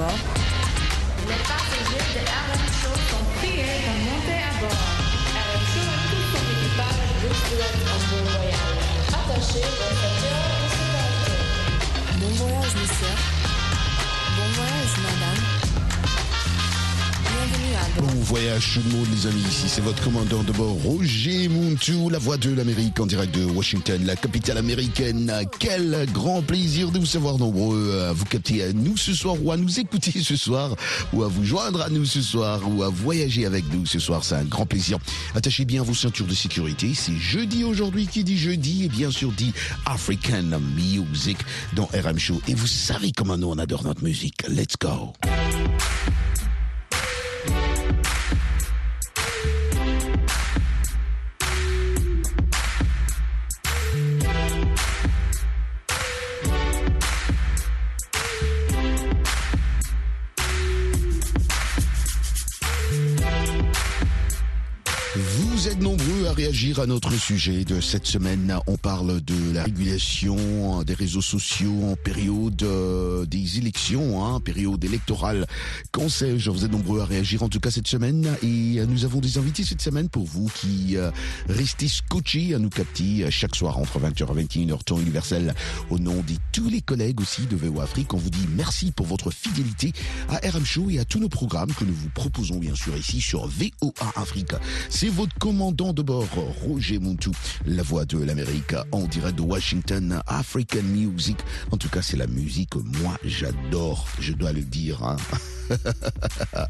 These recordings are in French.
bord. Les passagers de RM Show sont priés de monter à bord. RM Show et tout son équipage vous souhaitent un bon voyage. Attachez vos voyage tout le monde les amis, ici c'est votre commandant de bord Roger Muntu, la voix de l'Amérique en direct de Washington, la capitale américaine. Quel grand plaisir de vous savoir nombreux à vous capter à nous ce soir ou à nous écouter ce soir ou à vous joindre à nous ce soir ou à voyager avec nous ce soir, c'est un grand plaisir. Attachez bien vos ceintures de sécurité, c'est jeudi aujourd'hui qui dit jeudi? Et bien sûr dit African Music dans RM Show et vous savez comment nous on adore notre musique. Let's go. À notre sujet de cette semaine. On parle de la régulation des réseaux sociaux en période euh, des élections, hein, période électorale. Qu'en sais-je Vous êtes nombreux à réagir en tout cas cette semaine et euh, nous avons des invités cette semaine pour vous qui euh, restez scotchés à nous capter chaque soir entre 20h et 21h temps universel. Au nom de tous les collègues aussi de VO Afrique, on vous dit merci pour votre fidélité à RM Show et à tous nos programmes que nous vous proposons bien sûr ici sur VOA Afrique. C'est votre commandant de bord, Roger la voix de l'Amérique en direct de Washington, African Music. En tout cas, c'est la musique que moi j'adore, je dois le dire. hein.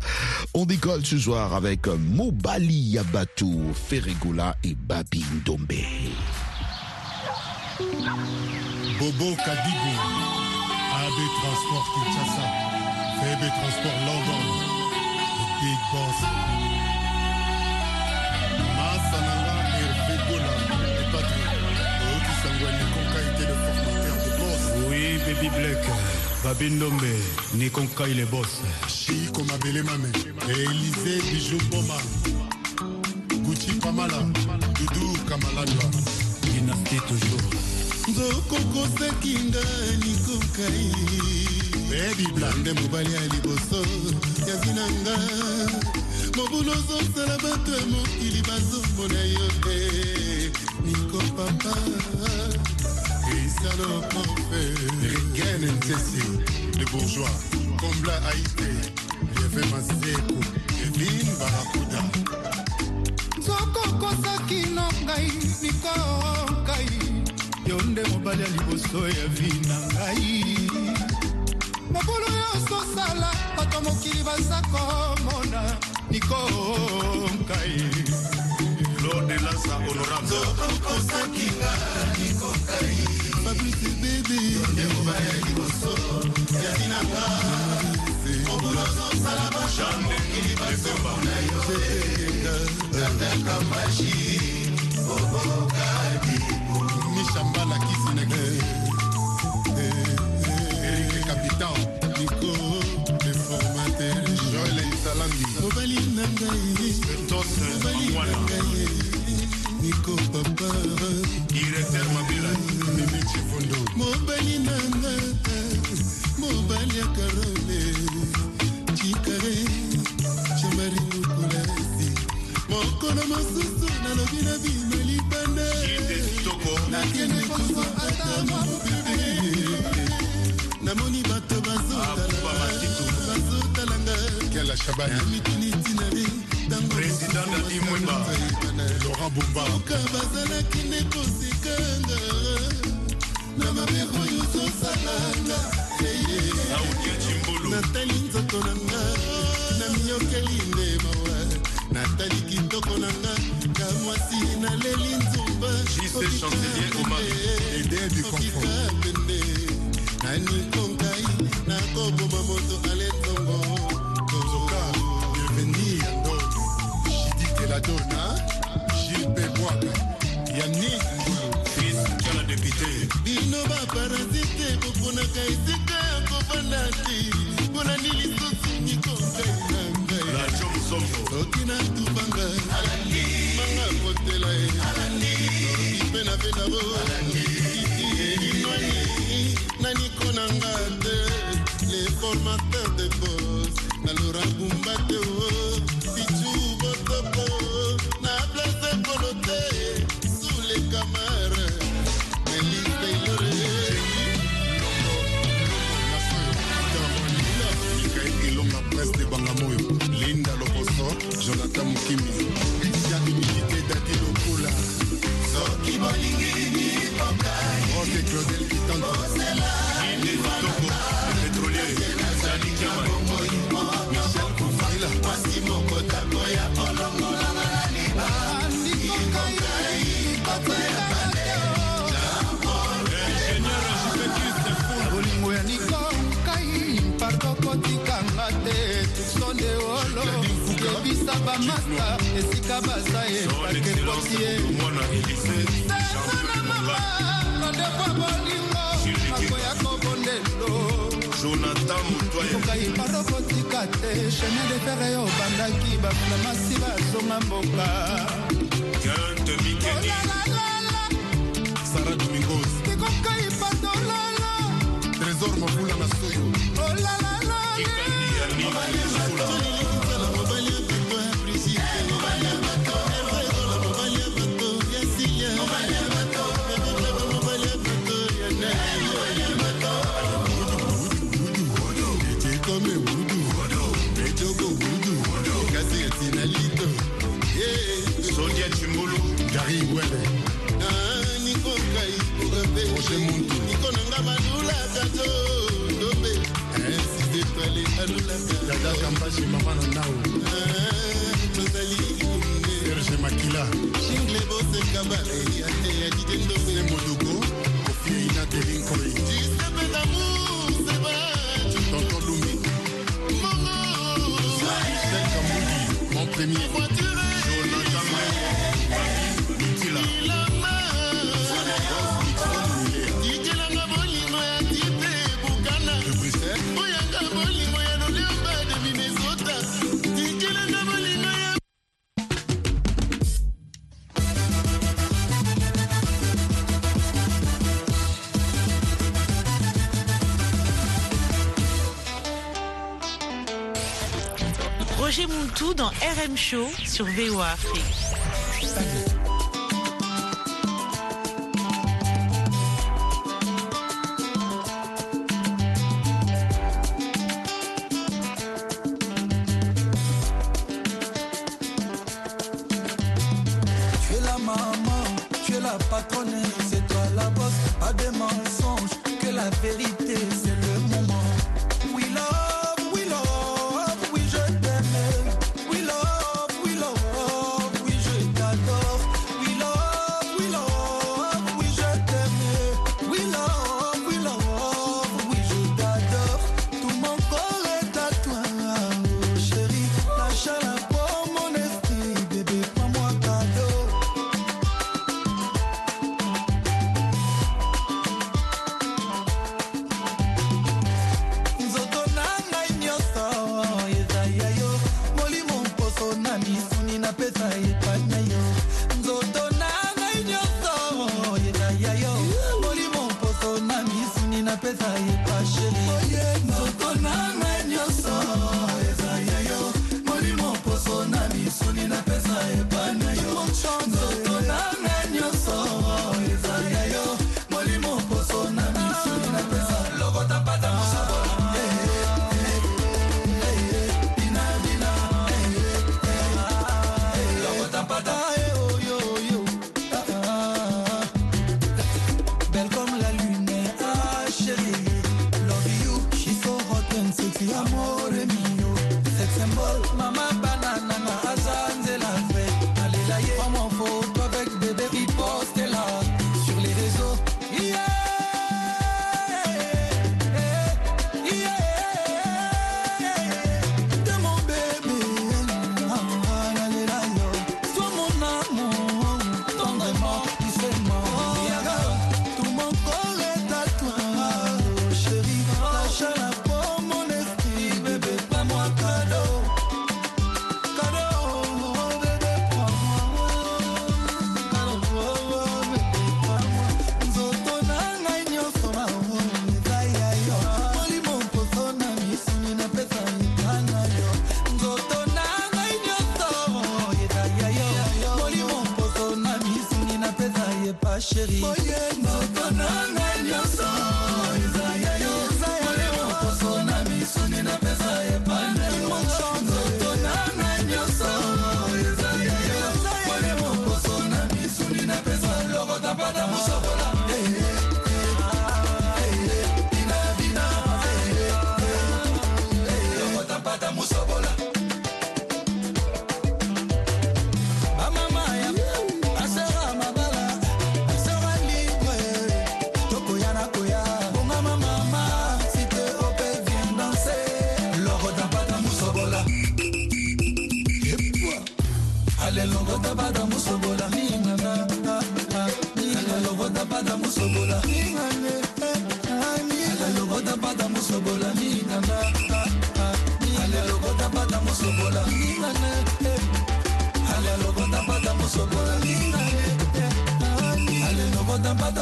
On décolle ce soir avec Mobali Yabatou, Ferregola et Babi Ndombe. Bobo Kadibou, AB Transport Kinshasa, FB Transport London, Big Boss. Baby Black, Babindombe, Nikonka il est boss. Chico Mabele Mame, Élysée Bijou Boma, Gucci Pamala, Doudou Kamaladwa. Dynastie toujours. nzokokosaki nga likokai bebi blande mobali ya liboso ya vina nga mobulu ozosala bato ya mokili bazomona yo te niko papa Rien les bourgeois, comme la Haïti, Yeve Maseko, Evin Barakuda. Soko kosaki na ngai mikokai, yo nde mobali ya liboso ya vi na ngai. mokolo nyonso sala bato mokili baza komona nikonkai l'ordonnance honorable fabrice bebe obaya liboso yaki na nga mokolo ozosala boshamokili basoko na yo tatakabashi obokadibu mishamba lakisi neke capitaine mobali na ngai mobali na ngai. Niko papa. Mobali na nga mobali ya karole. Chikare chambari lukulasi mokolo mosusu nalobi na bino libanda. Nakende kozwa ata mobebe namoni bato bazotalanga kela shabani. Président Dadi Mwemba. laurent kosekanga na mabe oyo Chimbolo, natali nzoto na nga na miyokeli nde mawa. Natali kitoko na nga ka mwasi naleli nzumba. Okika pende nanikongai nakoboma moto alenzongo yanni fils jala député bino baparasite boponaka esika ya kofanda te. Mpona ni lisusu mikonda soki natubanga manga kotela ye. Mpe na pe na bo. Inoni naniko nanga te. Le formateur de bos na lora bumba te o. kimi ya minilite dati lokola soki bolingi libonga ose claudel petrolier masta esika baza ye bakepoti ye sesana mama kodefwa bolingo akoya kobondelo. Jonatan barokotika te chemin de fere yo obandaki baflamasi bazonga mboka. Sara domingos. Ekokai patolala trésor mavula na soyo olalalale igwele nikokai Mon premier, Jonathan Maï, tout dans RM Show sur VOA Afrique.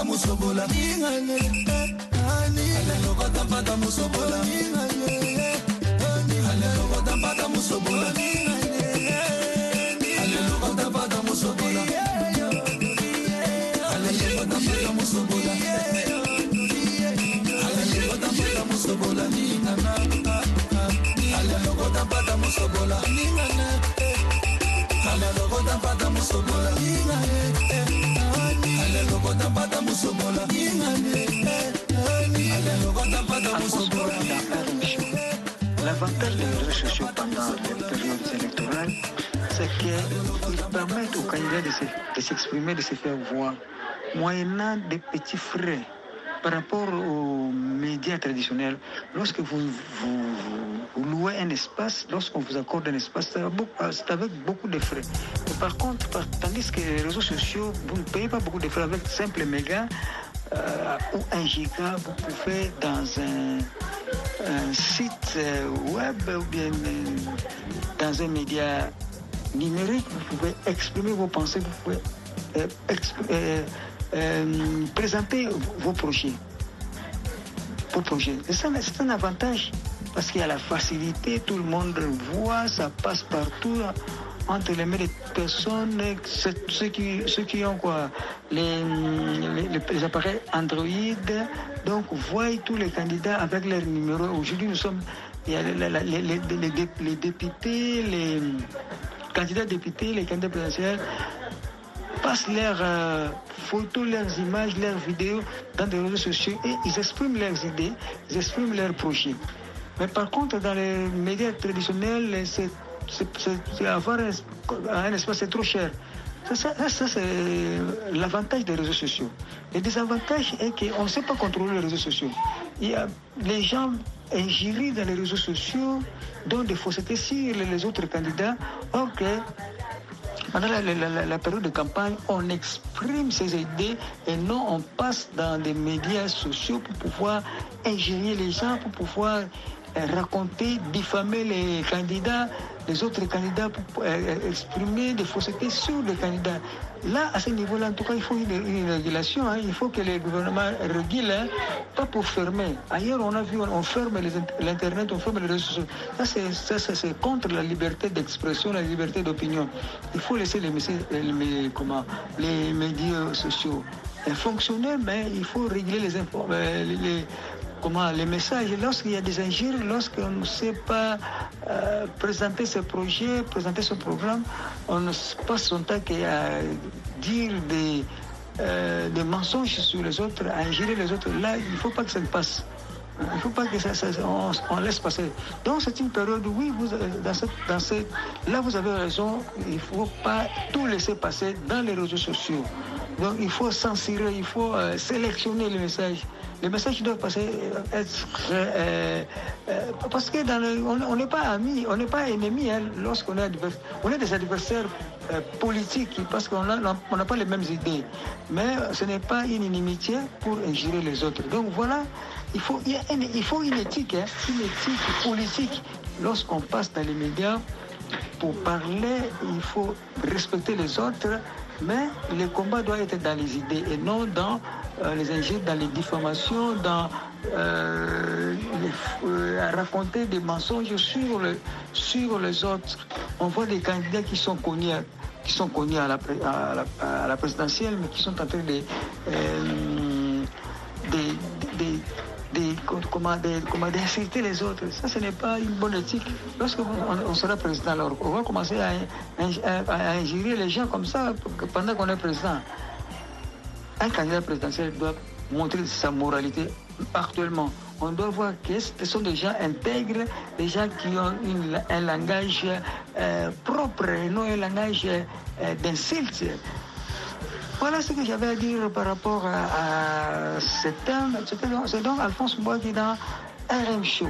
musobola ningane alelo kotampata musobola ningane alelo kotampata musobola ningane alelo kotampata musobola alelo kotampata musobola alelo kotampata musobola ningana. Alelo kotampata musobola ningane. Alelo kotampata musobola ningane. L'avantage des réseaux sociaux pendant les périodes électorales, c'est qu'ils permettent aux candidats de se- de s'exprimer, de se faire voir, moyennant des petits frais par rapport aux médias traditionnels. Lorsque vous louez un espace, lorsqu'on vous accorde un espace, c'est avec beaucoup de frais. Par contre, tandis que les réseaux sociaux, vous ne payez pas beaucoup de frais avec simple méga euh, ou un giga, vous pouvez dans un, site euh, web ou bien euh, dans un média numérique, vous pouvez exprimer vos pensées, vous pouvez présenter vos projets. Vos projets. C'est un avantage parce qu'il y a la facilité, tout le monde voit, ça passe partout entre les mains des personnes, ceux qui, ceux qui ont quoi, les, appareils Android, donc voient tous les candidats avec leur numéro. Aujourd'hui, nous sommes, les députés, les candidats députés, les candidats présidentiels passent leurs euh, photos, leurs images, leurs vidéos dans des réseaux sociaux et ils expriment leurs idées, ils expriment leurs projets. Mais par contre, dans les médias traditionnels, c'est, avoir un, espace, c'est trop cher. Ça, c'est l'avantage des réseaux sociaux. Le désavantage est qu'on ne sait pas contrôler les réseaux sociaux. Il y a, les gens ingérés dans les réseaux sociaux dont des faussetés sur les autres candidats. Or que pendant la, la- période de campagne, on exprime ses idées et non on passe dans des médias sociaux pour pouvoir ingérer les gens, pour pouvoir raconter, diffamer les candidats, les autres candidats, pour euh, exprimer des faussetés sur les candidats. Là, à ce niveau-là, en tout cas, il faut une, régulation. hein. Il faut que les gouvernements régulent, hein, pas pour fermer. Ailleurs, on a vu, on, ferme l'Internet, on ferme les réseaux sociaux. Ça, c'est, contre la liberté d'expression, la liberté d'opinion. Il faut laisser les, messages- les, comment, les médias sociaux euh, fonctionner, mais il faut régler les, euh, les- comment, les messages. Lorsqu'il y a des injures, lorsqu'on ne sait pas euh, présenter ses projets, présenter son programme, on ne passe son temps qu'à dire des, euh, des mensonges sur les autres, à injurer les autres. Là, il ne faut pas que ça ne passe. Il ne faut pas que ça, on, laisse passer. Donc c'est une période, oui, vous, euh, dans cette, dans cette, là vous avez raison, il ne faut pas tout laisser passer dans les réseaux sociaux. Donc il faut censurer, il faut sélectionner les messages. Les messages doivent passer, euh, euh, euh, parce que on n'est pas amis, on n'est pas ennemis hein, lorsqu'on est adversaire. On est des adversaires politiques parce qu'on n'a pas les mêmes idées. Mais ce n'est pas une inimitié pour ingérer les autres. Donc voilà, il faut, il une, faut une éthique, hein, une éthique politique. Lorsqu'on passe dans les médias, pour parler, il faut respecter les autres, mais le combat doit être dans les idées et non dans euh, les injures, dans les diffamations, dans euh, euh, à raconter des mensonges sur, sur les autres. On voit des candidats qui sont connus, à- qui sont connus à la, présidentielle, mais qui sont en train de, comment, d'insulter les autres. Ça, ce n'est pas une bonne éthique. Lorsque on, sera président, alors on va commencer à- à ingérer les gens comme ça pendant qu'on est président. Un candidat présidentiel doit montrer sa moralité actuellement. On doit voir que ce sont des gens intègres, des gens qui ont un langage euh, propre non un langage euh, d'insulte. Voilà ce que j'avais à dire par rapport à, à ce thème. C'était donc- C'est donc Alphonse Bois qui est dans RM Show.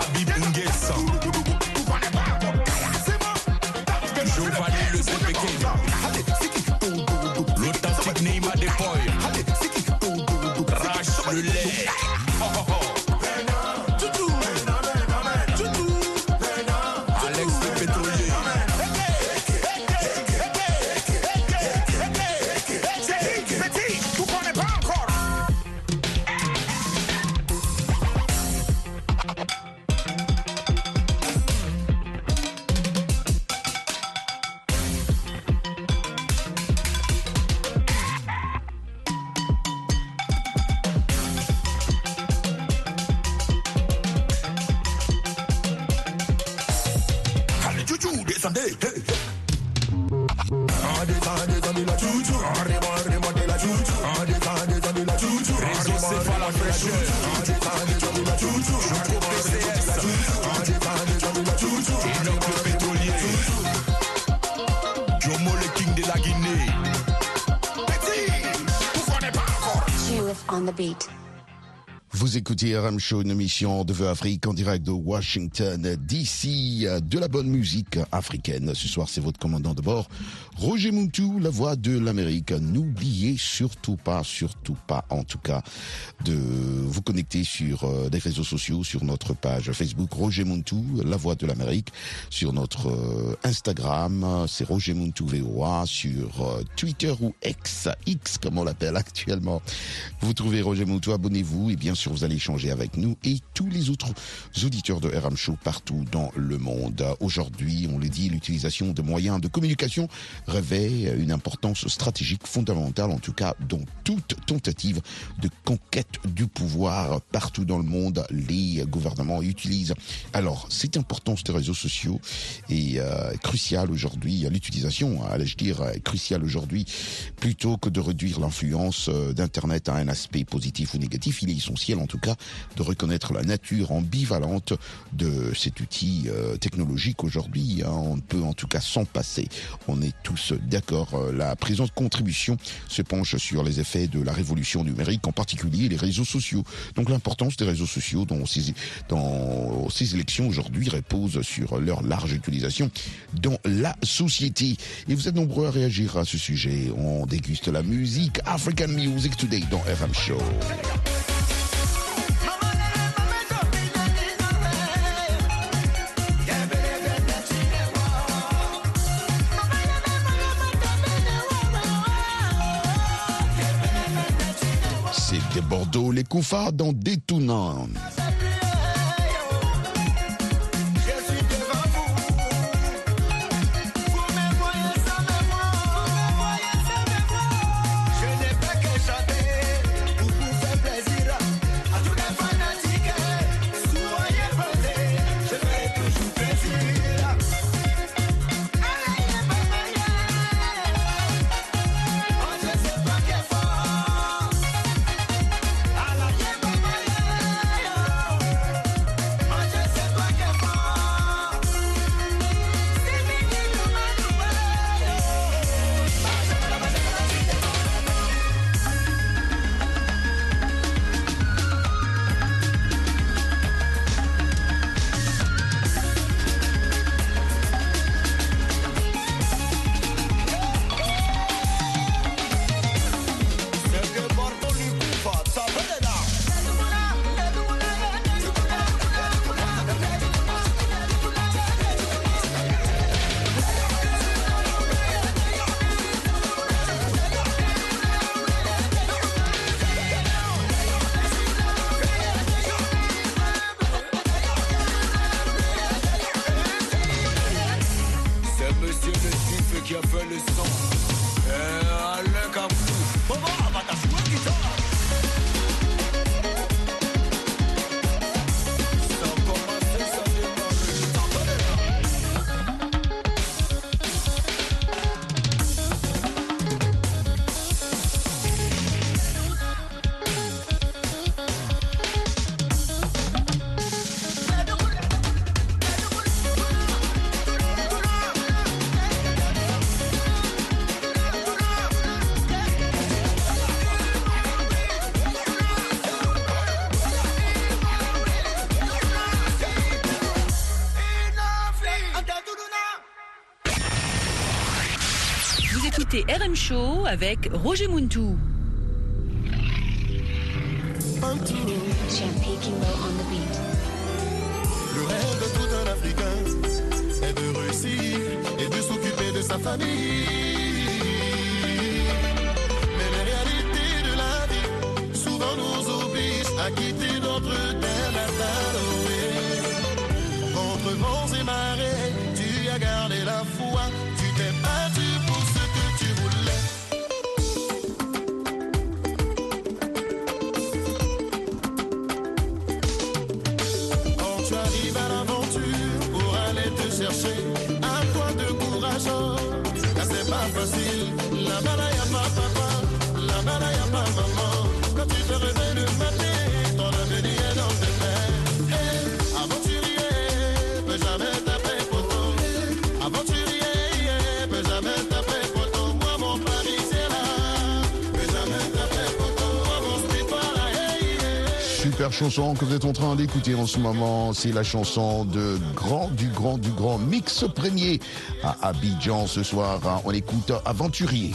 a be. Vous écoutez RM Show, une émission de Vœux Afrique en direct de Washington, d'ici de la bonne musique africaine. Ce soir, c'est votre commandant de bord, Roger Muntu, la voix de l'Amérique. N'oubliez surtout pas, surtout pas, en tout cas, de vous connecter sur euh, des réseaux sociaux, sur notre page Facebook, Roger Muntu, la voix de l'Amérique, sur notre euh, Instagram, c'est Roger Muntu VOA, sur euh, Twitter ou X, X comme on l'appelle actuellement. Vous trouvez Roger Muntu, abonnez-vous et bien sûr vous allez échanger avec nous et tous les autres auditeurs de RM Show partout dans le monde. Aujourd'hui, on le dit, l'utilisation de moyens de communication revêt une importance stratégique fondamentale, en tout cas dans toute tentative de conquête du pouvoir partout dans le monde, les gouvernements utilisent. Alors, cette importance des réseaux sociaux est euh, cruciale aujourd'hui, l'utilisation, allais-je dire, est cruciale aujourd'hui, plutôt que de réduire l'influence euh, d'Internet à un aspect positif ou négatif, il est essentiel en tout cas de reconnaître la nature ambivalente de cet outil euh, technologique aujourd'hui. hein. On ne peut en tout cas s'en passer. On est tous d'accord. Euh, La présente contribution se penche sur les effets de la révolution numérique, en particulier les réseaux sociaux. Donc l'importance des réseaux sociaux dans ces, dans ces élections aujourd'hui repose sur leur large utilisation dans la société. Et vous êtes nombreux à réagir à ce sujet. On déguste la musique African Music Today dans RM Show. Bordeaux, les Koufas dans Détounant. Avec Roger Muntou. Super chanson que vous êtes en train d'écouter en ce moment, c'est la chanson de grand, du grand, du grand mix premier à Abidjan ce soir. On écoute Aventurier.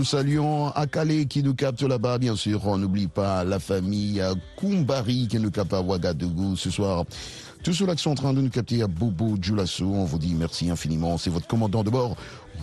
Nous saluons à Calais qui nous capte là-bas. Bien sûr, on n'oublie pas la famille Kumbari qui nous capte à Ouagadougou ce soir. Tous ceux-là qui sont en train de nous capter à Bobo Djoulasso, on vous dit merci infiniment. C'est votre commandant de bord,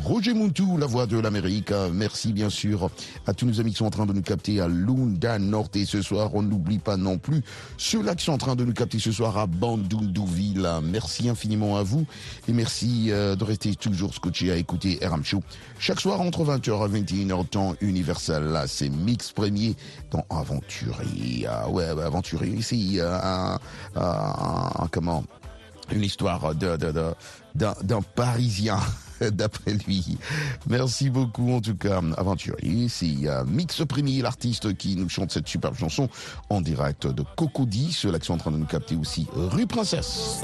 Roger Muntou, la voix de l'Amérique. Merci bien sûr à tous nos amis qui sont en train de nous capter à Lunda Norte ce soir. On n'oublie pas non plus ceux-là qui sont en train de nous capter ce soir à Bandundouville. Merci infiniment à vous et merci euh, de rester toujours scotché à écouter RM Show. Chaque soir entre 20h à 21h temps universel. Là, c'est Mix Premier dans Aventurier. Ah ouais, Aventurier ici. un- comment? Une histoire de, de- de- d'un, d'un Parisien, d'après lui. Merci beaucoup, en tout cas, aventurier. C'est euh, Mix Premier, l'artiste qui nous chante cette superbe chanson en direct de Cocody. Ceux-là qui sont en train de nous capter aussi, rue Princesse.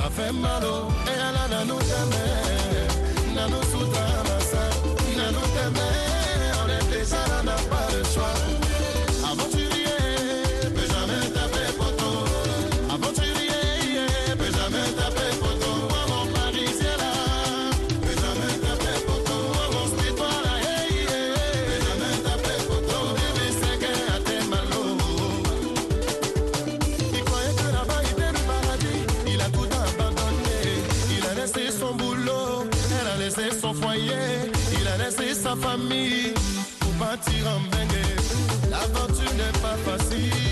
Oh. Partir en. L'aventure n'est pas facile.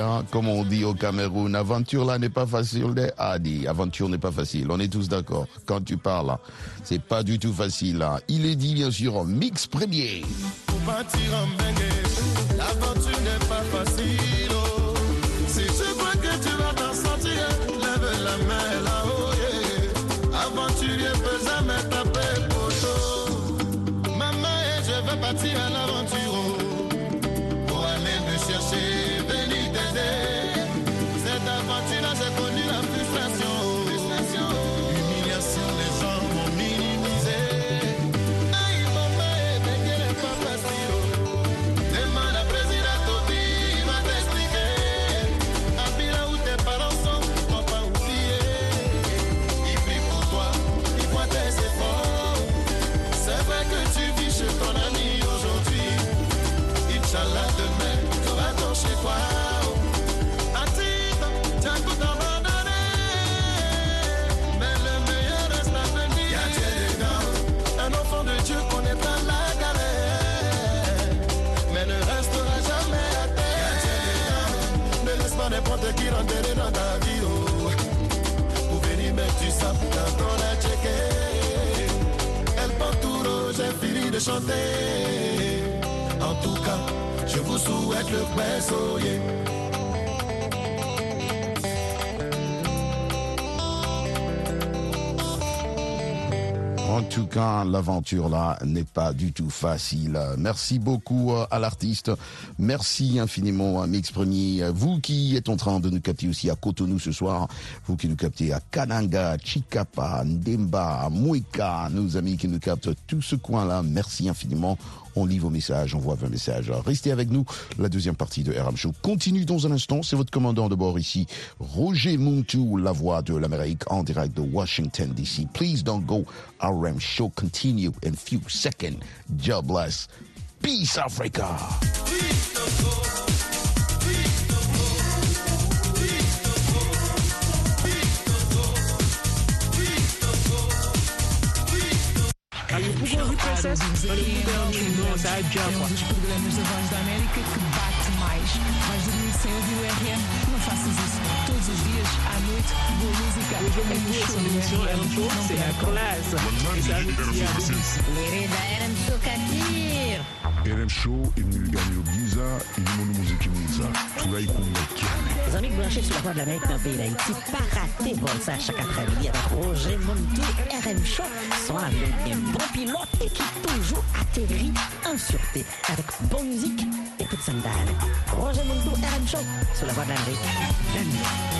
Hein, comme on dit au Cameroun, aventure là n'est pas facile. Ah, dit, aventure n'est pas facile. On est tous d'accord. Quand tu parles, c'est pas du tout facile. hein. Il est dit, bien sûr, en mix premier. L'aventure n'est pas facile. oh. Si tu crois que tu vas t'en sortir, lève la main là-haut. yeah. Aventurier peut jamais taper poteau. Maman, je vais partir à l'aventure. Cas, l'aventure là n'est pas du tout facile. Merci beaucoup euh, à l'artiste. Merci infiniment à Mix Premier. Vous qui êtes en train de nous capter aussi à Cotonou ce soir, vous qui nous captez à Kananga, Chikapa, Ndemba, Mouika, nos amis qui nous captent tout ce coin-là, merci infiniment. On lit vos messages, on voit vos messages. Restez avec nous. La deuxième partie de RM Show continue dans un instant. C'est votre commandant de bord ici, Roger Muntu, la voix de l'Amérique en direct de Washington DC. Please don't go. RM Show continue in few seconds. God bless. Peace, Africa. Peace mais. Vais dormir sem ouvir o RM? Não faças isso. Todos os dias, à noite, boa música. É no show do RM. Não percas. Querida, RM Show Katir. RM Show imilganyo giza ilimo n'umuziki turayikunda cyane Les amis branchés sur la voie de l'Amérique dans le pays d'Haïti, pas rater vol ça chaque après-midi avec Roger Montou, RM Show, sont avec un bon pilote et qui toujours atterrit en sûreté avec bonne musique et toute sandale. Roger Mundo RM Show Sulavana Rita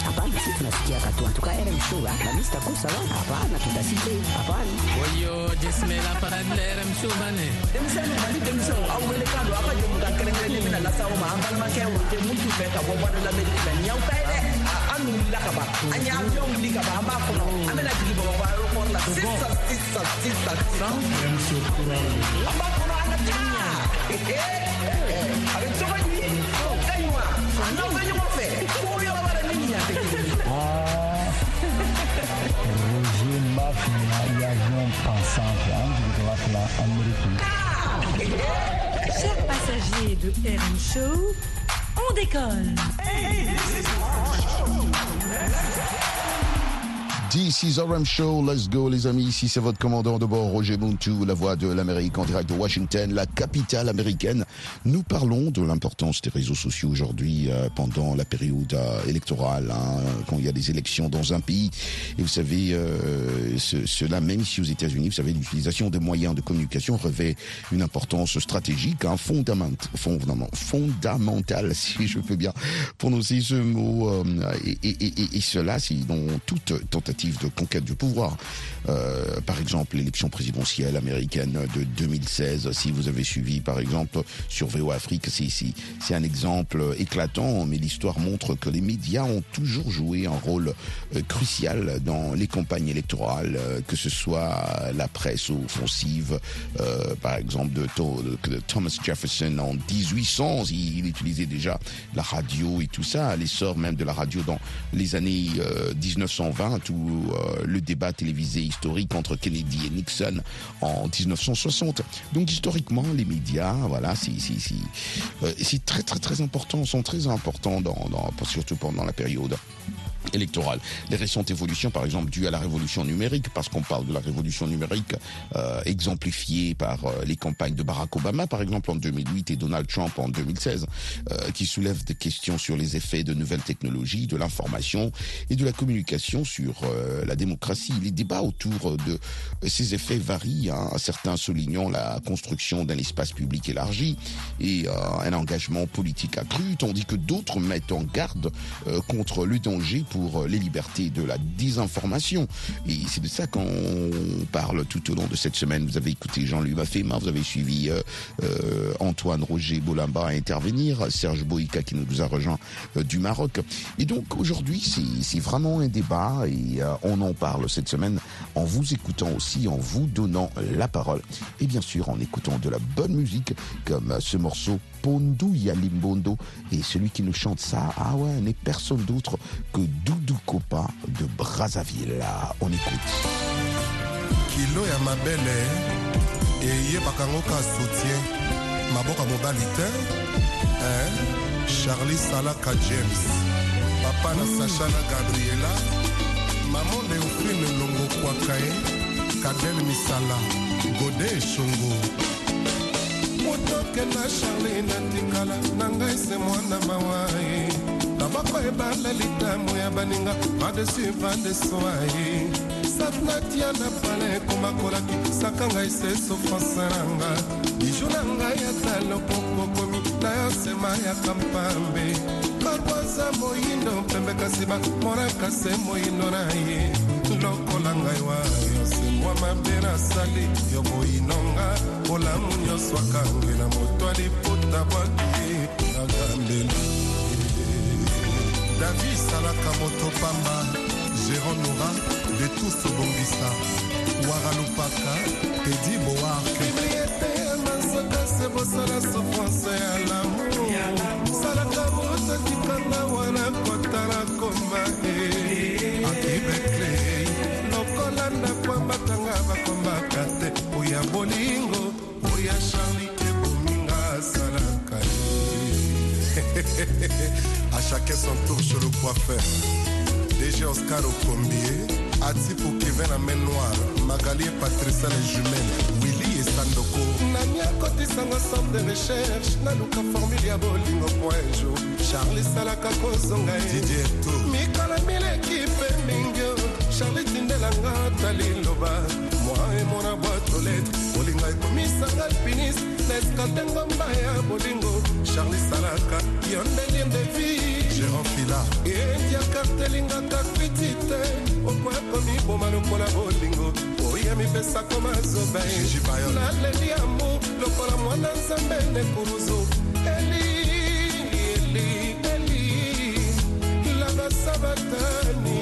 Hapana sisi tunasikia katu watu ka RM Show na mimi sitakuwa sawa hapana tutasiki hapana Oyo jismela para RM Show bane. Demsana bali Show, aku wele kado. Apa je muka kerengere ni? Mina la sawa ma ambal ma ke wote mutu fe ka bo bodo la meli de ah, anu la ka anya amyo mli ka amba kono amela digi bo ba ro ko la sisa sisa sisa sisa. RM Show kura amba kono ana ja Chers passagers de RM Show, on décolle. RM Show, let's go les amis, ici c'est votre commandant de bord Roger Muntu, la voix de l'Amérique en direct de Washington, la capitale américaine. Nous parlons de l'importance des réseaux sociaux aujourd'hui euh, pendant la période euh, électorale, hein, quand il y a des élections dans un pays. Et vous savez, euh, ce- cela même ici aux États-Unis, vous savez, l'utilisation des moyens de communication revêt une importance stratégique, hein, fondament- fondament- fondamentale, si je peux bien prononcer ce mot, euh, et, et- et- et cela, c'est dans toute tentative de conquête du pouvoir. Euh, par exemple, l'élection présidentielle américaine de 2016, si vous avez suivi, par exemple, sur VO Afrique, c'est c'est- c'est un exemple éclatant, mais l'histoire montre que les médias ont toujours joué un rôle euh, crucial dans les campagnes électorales, euh, que ce soit la presse offensive, euh, par exemple, de, Tho- de Thomas Jefferson en 1800, il, il utilisait déjà la radio et tout ça, l'essor même de la radio dans les années euh, 1920, ou euh, le débat télévisé historique entre Kennedy et Nixon en 1960. Donc historiquement, les médias, voilà, euh, c'est très très très important, sont très importants dans surtout pendant la période électorale. Les récentes évolutions, par exemple, dues à la révolution numérique, parce qu'on parle de la révolution numérique euh, exemplifiée par euh, les campagnes de Barack Obama, par exemple, en 2008 et Donald Trump en 2016, euh, qui soulèvent des questions sur les effets de nouvelles technologies, de l'information et de la communication sur euh, la démocratie. Les débats autour de ces effets varient, hein, certains soulignant la construction d'un espace public élargi et euh, un engagement politique accru, tandis que d'autres mettent en garde contre le danger pour euh, les libertés de la désinformation. Et c'est de ça qu'on parle tout au long de cette semaine. Vous avez écouté Jean-Louis Maffema, vous avez suivi euh, euh, Antoine Roger Bolamba à intervenir, Serge Boïka qui nous a rejoint euh, du Maroc. Et donc aujourd'hui, c'est c'est vraiment un débat et euh, on en parle cette semaine en vous écoutant aussi, en vous donnant la parole et bien sûr en écoutant de la bonne musique comme ce morceau Pondu Yalimbondo et celui qui nous chante ça, ah ouais, n'est personne d'autre que Doudou Kopa de Brazzaville. On écoute. kilo ya mabele eyebaka yango ka soutien maboko ya mobali te eh? charlie salaka james papa na sacha na gabriela mamo leofrine longo kwaka ye kadel misala gode eshongo motoke na charli natikala na ngai se mwana mawa tabako ebala litamo ya baninga padesu padesoaye satnatia na pale ekomakolaki saka ngai se sofranse nanga biju na ngai ata lopoko komi na yo nsema ya kampambe. Karwaza moyindo pembe kasi bamonaka se moyindo na ye. Lokola ngai wa yo se mwa mabe nasali yo boyinonga olamu nyonso akange na moto alipota bwaki davi salaka moto pamba géron nora de tous obongisa wara lopaka tedi boarkesalaka moto kitanda wana kotala koma akibetre lokola ndako amatanga bakombaka te oya bolingo oya charli ebominga asalaka à chacun son tour chez le coiffeur. DG Oscar Okombie Atipo Kevin la main noire Magali et Patricia les jumelles Willy et Sandoko. Nani akotisanga centre de recherche naluka formule ya bolingo point jour Charlie salaka kozonga ye Didier to mikala mileki pe mingio Charlie tindelanga taliloba moi emona boîte aux lettres eskote ngomba ya bolingo charli salaka yo nde liende vi. Jerofila endiaka telingaka kwiti te okoya komiboma lokola bolingo oya mipesa koma zoba naleli yamo lokola mwana nzambe nekuruzu eli eli eli lagasabatani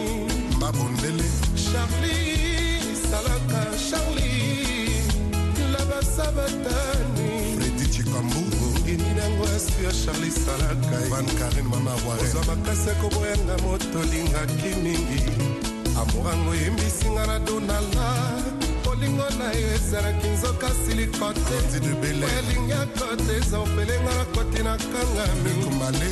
mabondele charli salaka charli lagasabatani nango asio charli salaka van karin mama ozwa makasi ekoboyanga moto olingaki mingi. Amorango oyembisinga na donala. Bolingo na yo ezalaki nzoka silikote elingi akote eza opelenga na koti na kangami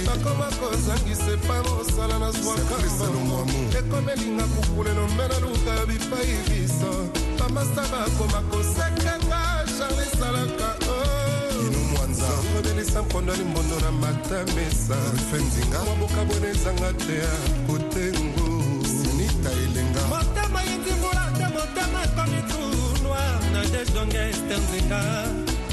nakoma kozangisa epa mosala na zwakambo ekomelinga kukulelo mbe na luka bipai biso. Bamasa bakoma kosekenga charli salaka obelisa mpondo limbondo na matamesa fenzinga maboka bone ezanga te ya kotengo sinita elenga. Motema yindimula te motema ekomi tout noir nadege donge estenzinga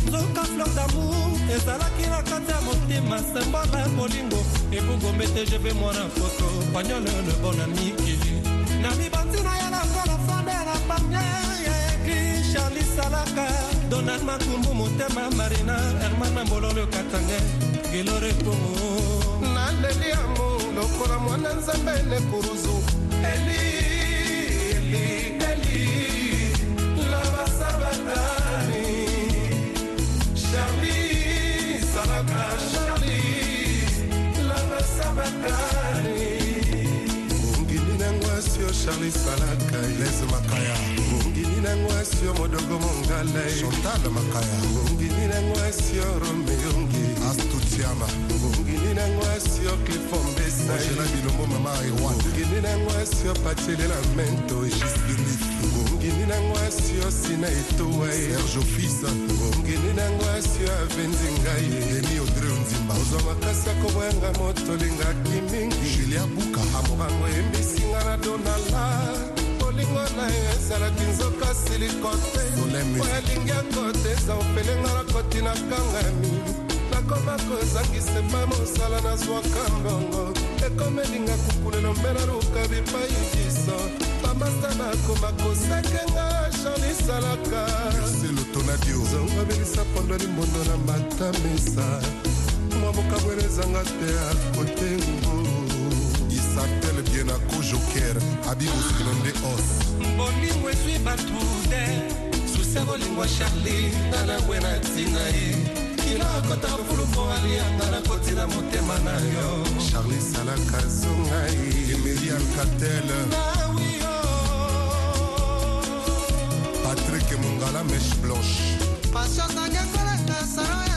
nzoka fleur damour ezalaki na kati ya motema sembola ya bolingo. Ebugombe te jeve mwana poto panyole le bon ami kili na mibanzi na ye nakola fande na pamiere ya egli charli salaka donald makumbu motema marina hermana mbololo katange gelore kongo naleli yamo lokola mwana nzambe nekuruzu eli eli eli labasabatani charli salaka charli labasabatani ongini nango asio charli salaka lese makaya. ongini nango esio modogo mongalaiantal makaya. Ngongini nango esio romeyongi astutiama ngongini nango esio clifombesaiela bilombo mama ewan ngongini nango esio patielela mento. Gisdemis ngongini nango esio sina etowaerge office ngongini nango esio avenzi ngai emi odre ondimba. Ozwa makasi akoboyanga moto olingaki mingi julia buka amobango embisinga na donala. Bolingo na yo ezalaki nzoka silikote oyo alingi akote eza opelenga na koti na kangami. Nakoma kozangisa epa mosala nazwaka mbongo. Ekomelinga kukulelo mpe naluka bipai biso. Bamasa bakoma kosekenga shanisalaka zongobelisa pondo limbondo na matamesa mwaboka bwele ezanga te akotengo na kojoker abimosilo nde os bolingo ezwi bato te susi ya bolingo charli nga na ngwe na ntina ye kino akota fuluko alianga nakotina motema na yo. Charli salaka zongai emeli alcatel. Patrik mongala meche blanche. Pasio zangekolaka salon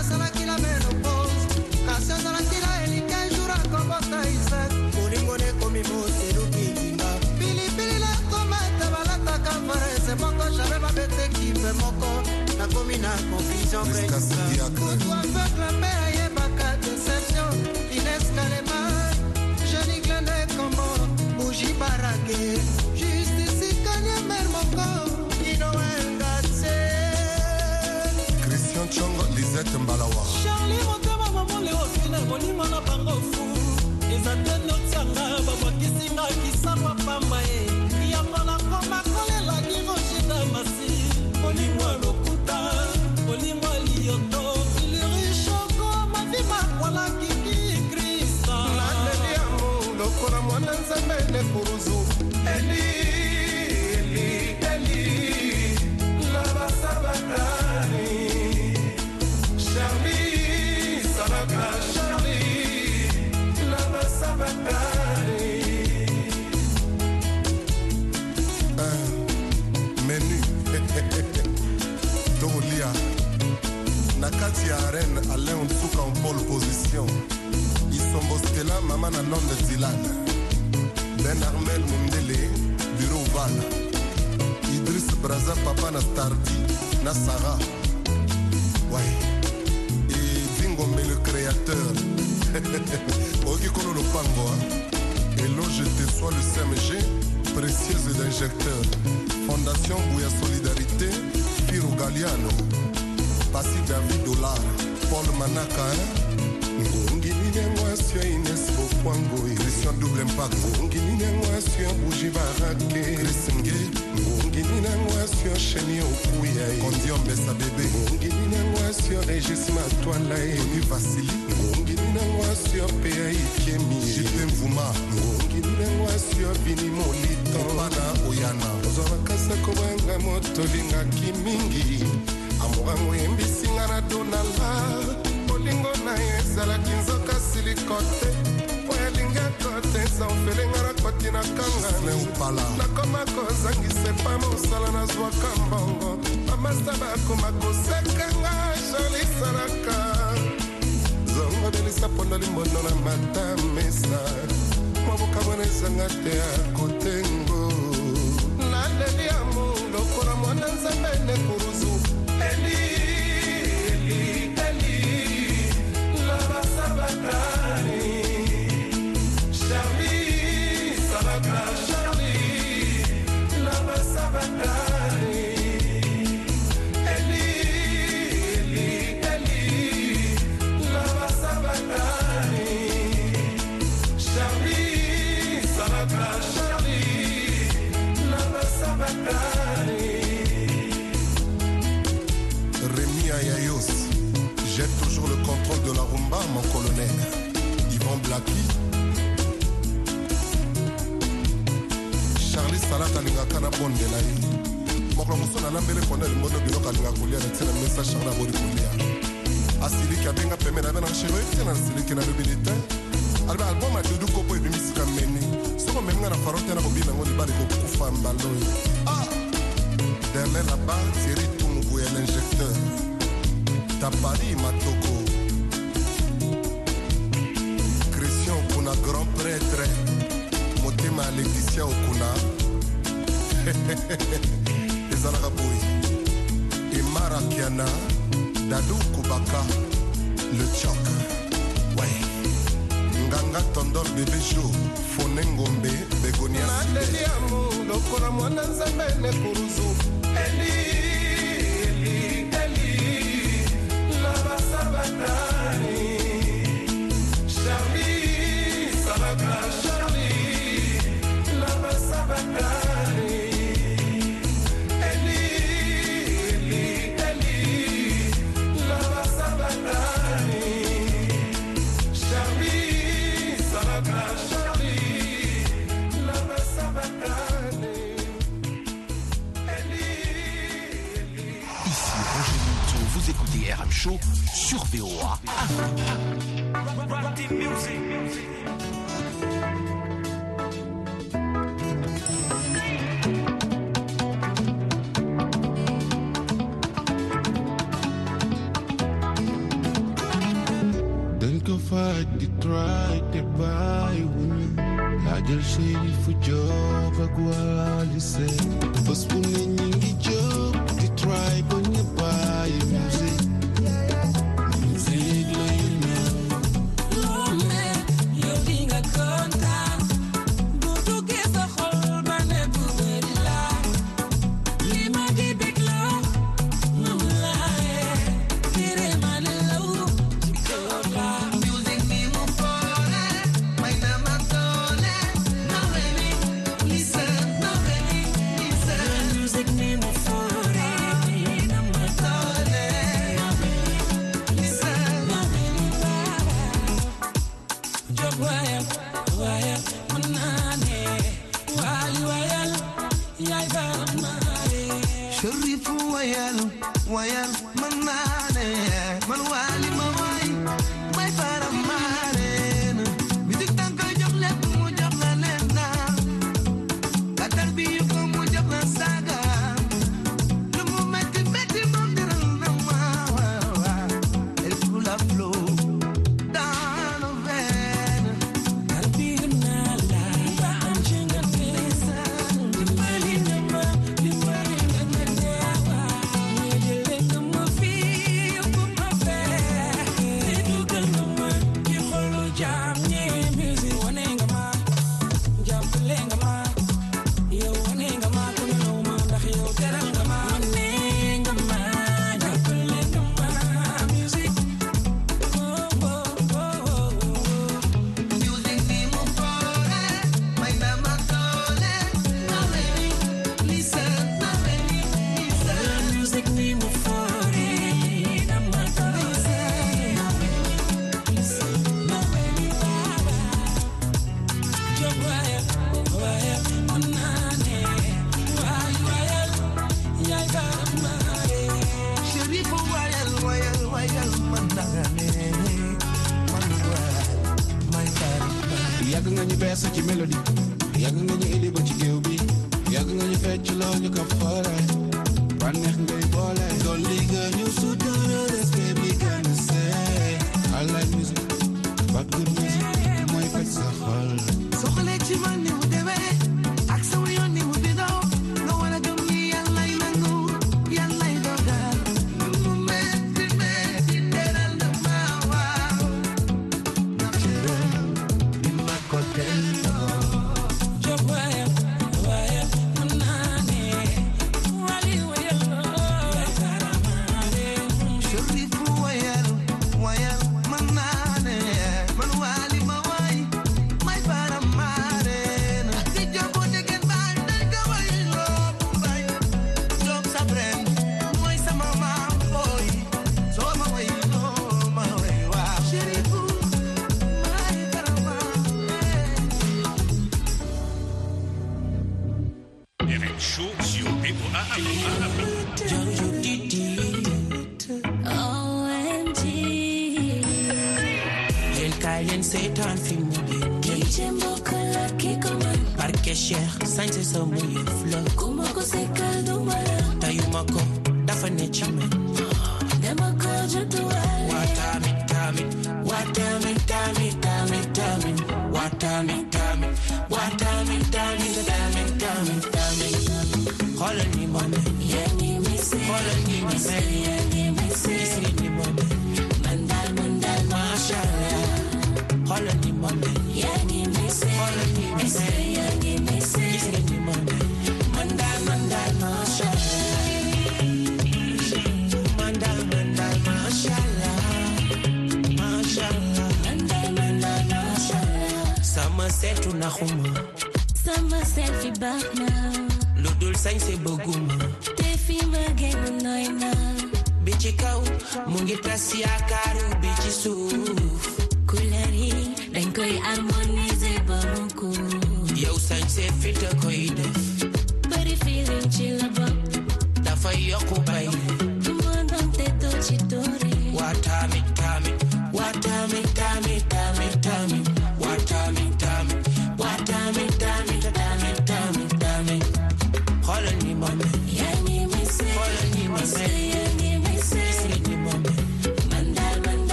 moko jamais babete kipe moko. Nakomi na confusion kutu aveugle mpe ayebaka deception ineskalema jeni glande kombo buji barage justisi kanyemer moko. Inoengate christian chongo lisete mbalawa. Charli motema mamole ofina molimo na bango fu eza te notianga babwakisinga kisangwa pamba ye kati ya arène alain nsuka en pole position. Isombo stela mama na nonde dilan ben armel mundele bureau val. Idris braza papa na stardi na sara ouais. Et vingombe le créateur. Oyoki kolo lopango eloge te soit le cmg précieuse d'injecteur. Fondation bouya solidarité firo galiano kasi david dolar paul manaka ngongi linengo asio ines bokwango christian double impact. Ngongi linengo asio buji barake krisenge ngongi linengo asio chenie okuya kondiomesa bebe. Ngongi linengo asio regis matwala toni vasili. Ngongi linengo asio pea ikemi jipe mvuma. Ngongi linengo asio vini molito. Mana oyana ozwa makasa kobenga moto lingaki mingi. bango oyembisi nga na donanga bolingo na ye ezalaki nzoka siliko te mpo elingi akote eza ofelenga nakoti na kangana nakoma kozangisa epa mosala nazwaka mbongo. Bamasta bakoma kosekanga jolisalaka zongo delisa mpondo limbondo na matamesa mobokamwana ezanga te akotengo naleli ya mo lokola mwana nzambe Blacky. Charlie Salat alingaka na bondela ye. Mokolo mosusu nalambeli mpondo elimbono biloko alinga kolia na ntina mesa charle abodi kolia. Asiliki abenga peme na be na shero ete na siliki nalobeli te alobi album adudu kopo ebimisika meni soko meminga na faro te na kobina yango libali kokufa mbaloyi ah! derle là-bas thierry tumubuya l'injecteur tapari matoko tia okunda. Ezalaka boye. Emara kiana dadu kobaka le chok way nganga tondol bebe jo fone ngombe begoniasi lokola mwana nzambe ne kuruzu eli.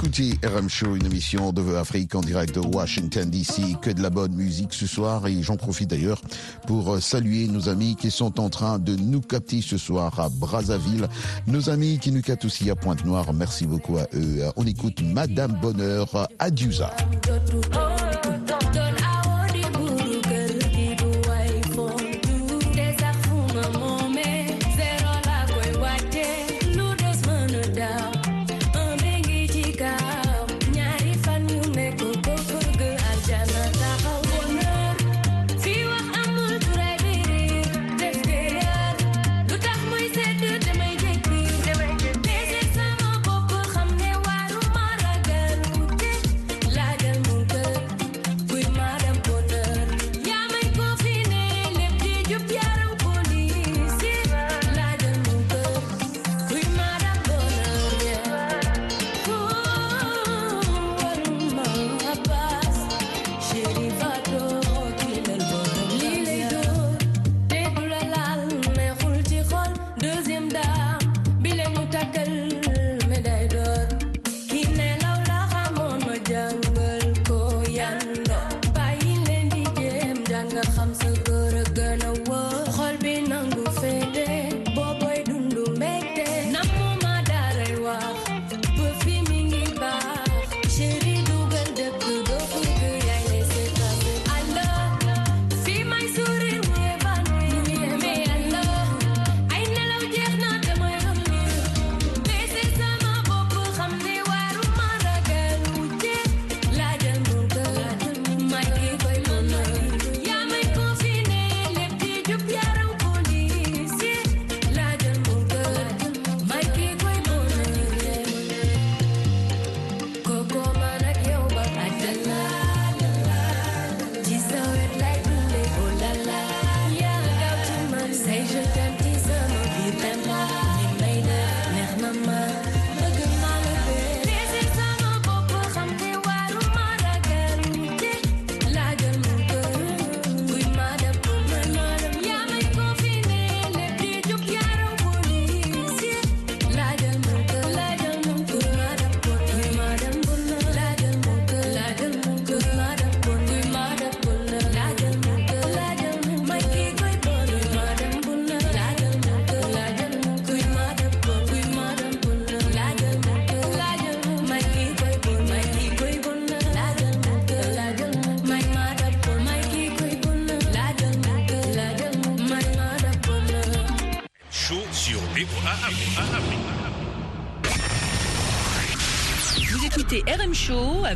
écoutez RM Show, une émission de The Afrique en direct de Washington DC. Que de la bonne musique ce soir et j'en profite d'ailleurs pour euh, saluer nos amis qui sont en train de nous capter ce soir à Brazzaville. Nos amis qui nous captent aussi à Pointe-Noire, merci beaucoup à eux. On écoute Madame Bonheur à Dusa.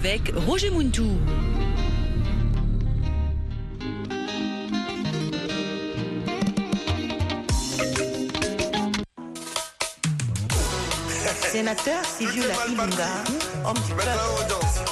avec Roger Muntou. Sénateur Silvio Lapimunda, hein, homme du peuple.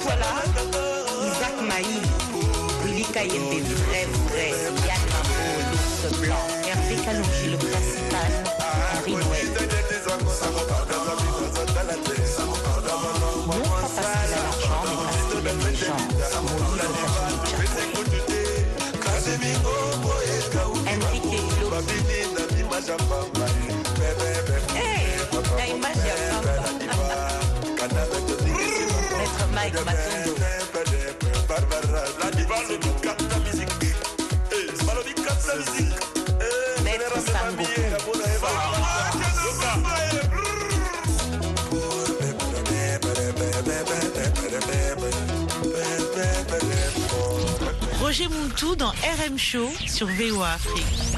kutwala isaac mai lilika yembe vrai vrai yann mambo l'ours blanc hervé kalongi le principal henri noël non pas parce qu'il a l'argent mais parce qu'il aime les gens mon livre Enrique Iloki Hey, na image ya Maître Roger Moutou dans RM Show sur VOA Afrique.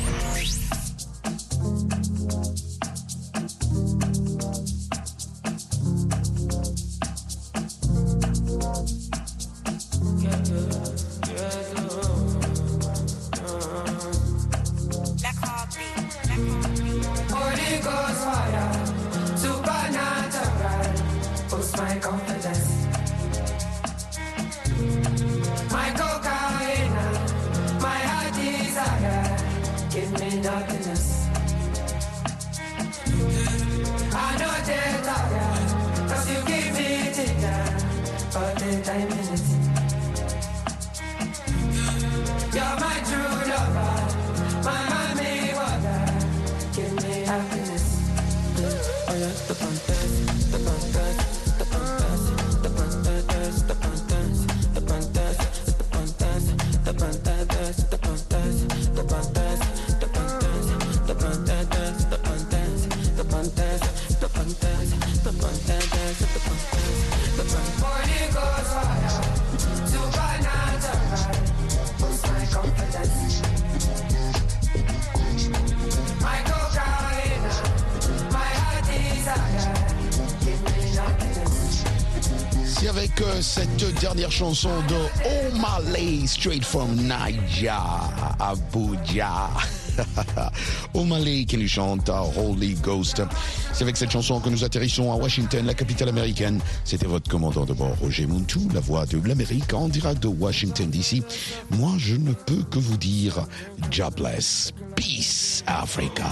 Chanson de O'Malley, straight from Niger, Abuja. O'Malley qui nous chante Holy Ghost. C'est avec cette chanson que nous atterrissons à Washington, la capitale américaine. C'était votre commandant de bord, Roger Muntu, la voix de l'Amérique en direct de Washington DC. Moi, je ne peux que vous dire, jobless, peace, Africa.